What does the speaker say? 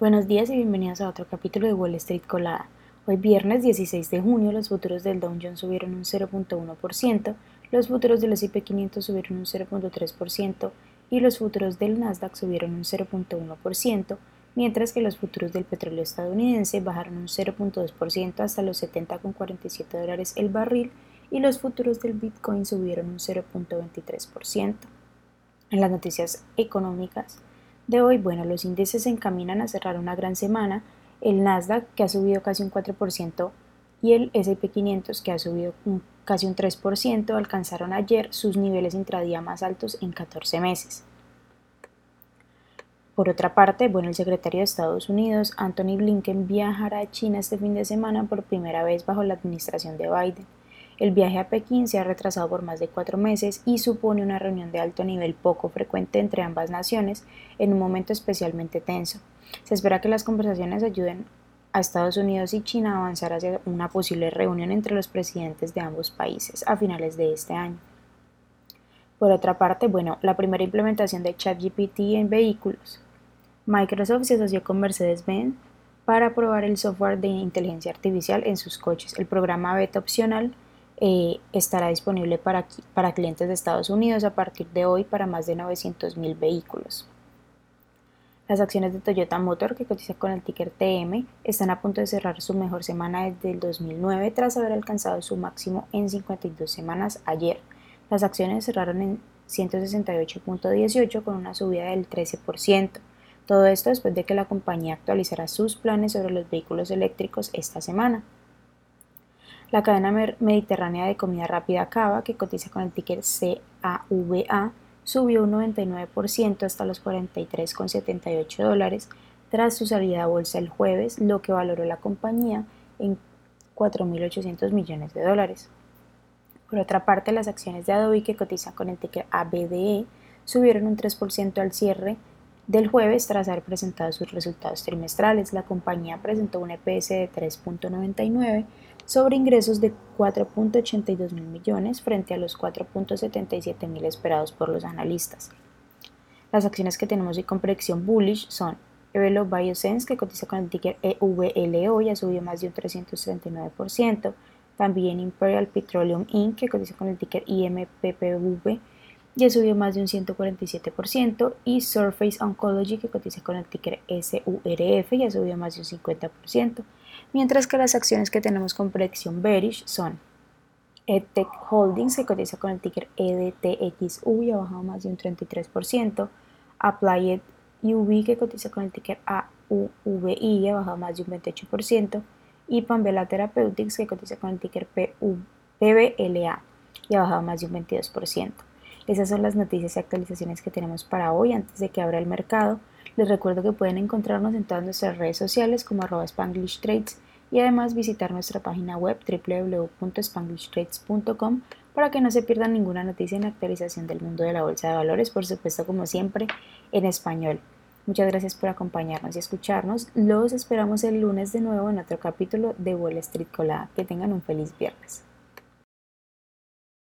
Buenos días y bienvenidos a otro capítulo de Wall Street Colada. Hoy viernes 16 de junio los futuros del Dow Jones subieron un 0.1%, los futuros del S&P 500 subieron un 0.3% y los futuros del Nasdaq subieron un 0.1%, mientras que los futuros del petróleo estadounidense bajaron un 0.2% hasta los 70,47 dólares el barril y los futuros del Bitcoin subieron un 0.23%. En las noticias económicas, de hoy, bueno, los índices se encaminan a cerrar una gran semana. El Nasdaq, que ha subido casi un 4%, y el SP 500, que ha subido casi un 3%, alcanzaron ayer sus niveles intradía más altos en 14 meses. Por otra parte, bueno, el secretario de Estados Unidos, Anthony Blinken, viajará a China este fin de semana por primera vez bajo la administración de Biden. El viaje a Pekín se ha retrasado por más de cuatro meses y supone una reunión de alto nivel poco frecuente entre ambas naciones en un momento especialmente tenso. Se espera que las conversaciones ayuden a Estados Unidos y China a avanzar hacia una posible reunión entre los presidentes de ambos países a finales de este año. Por otra parte, bueno, la primera implementación de ChatGPT en vehículos. Microsoft se asoció con Mercedes-Benz para probar el software de inteligencia artificial en sus coches. El programa beta opcional eh, estará disponible para, para clientes de Estados Unidos a partir de hoy para más de 900.000 vehículos. Las acciones de Toyota Motor, que cotiza con el ticker TM, están a punto de cerrar su mejor semana desde el 2009 tras haber alcanzado su máximo en 52 semanas ayer. Las acciones cerraron en 168.18 con una subida del 13%. Todo esto después de que la compañía actualizara sus planes sobre los vehículos eléctricos esta semana. La cadena mediterránea de comida rápida Cava, que cotiza con el ticker CAVA, subió un 99% hasta los 43,78 dólares tras su salida a bolsa el jueves, lo que valoró la compañía en 4.800 millones de dólares. Por otra parte, las acciones de Adobe que cotizan con el ticker ABDE subieron un 3% al cierre del jueves tras haber presentado sus resultados trimestrales. La compañía presentó un EPS de 3.99 sobre ingresos de 4.82 mil millones frente a los 4.77 mil esperados por los analistas. Las acciones que tenemos y con predicción bullish son Evelo Biosense, que cotiza con el ticker EVLO, ya subió más de un 339%. También Imperial Petroleum Inc., que cotiza con el ticker IMPPV, ya subió más de un 147%. Y Surface Oncology, que cotiza con el ticker SURF, ya subió más de un 50% mientras que las acciones que tenemos con predicción bearish son EdTech Holdings, que cotiza con el ticker EDTXU y ha bajado más de un 33%, Applied UV, que cotiza con el ticker AUVI y ha bajado más de un 28%, y Pambela Therapeutics, que cotiza con el ticker PBLA y ha bajado más de un 22%. Esas son las noticias y actualizaciones que tenemos para hoy antes de que abra el mercado. Les recuerdo que pueden encontrarnos en todas nuestras redes sociales como arroba Spanglish Trades y además visitar nuestra página web www.spanglishtrades.com para que no se pierdan ninguna noticia en la actualización del mundo de la bolsa de valores, por supuesto como siempre en español. Muchas gracias por acompañarnos y escucharnos. Los esperamos el lunes de nuevo en otro capítulo de Wall Street Colada. Que tengan un feliz viernes.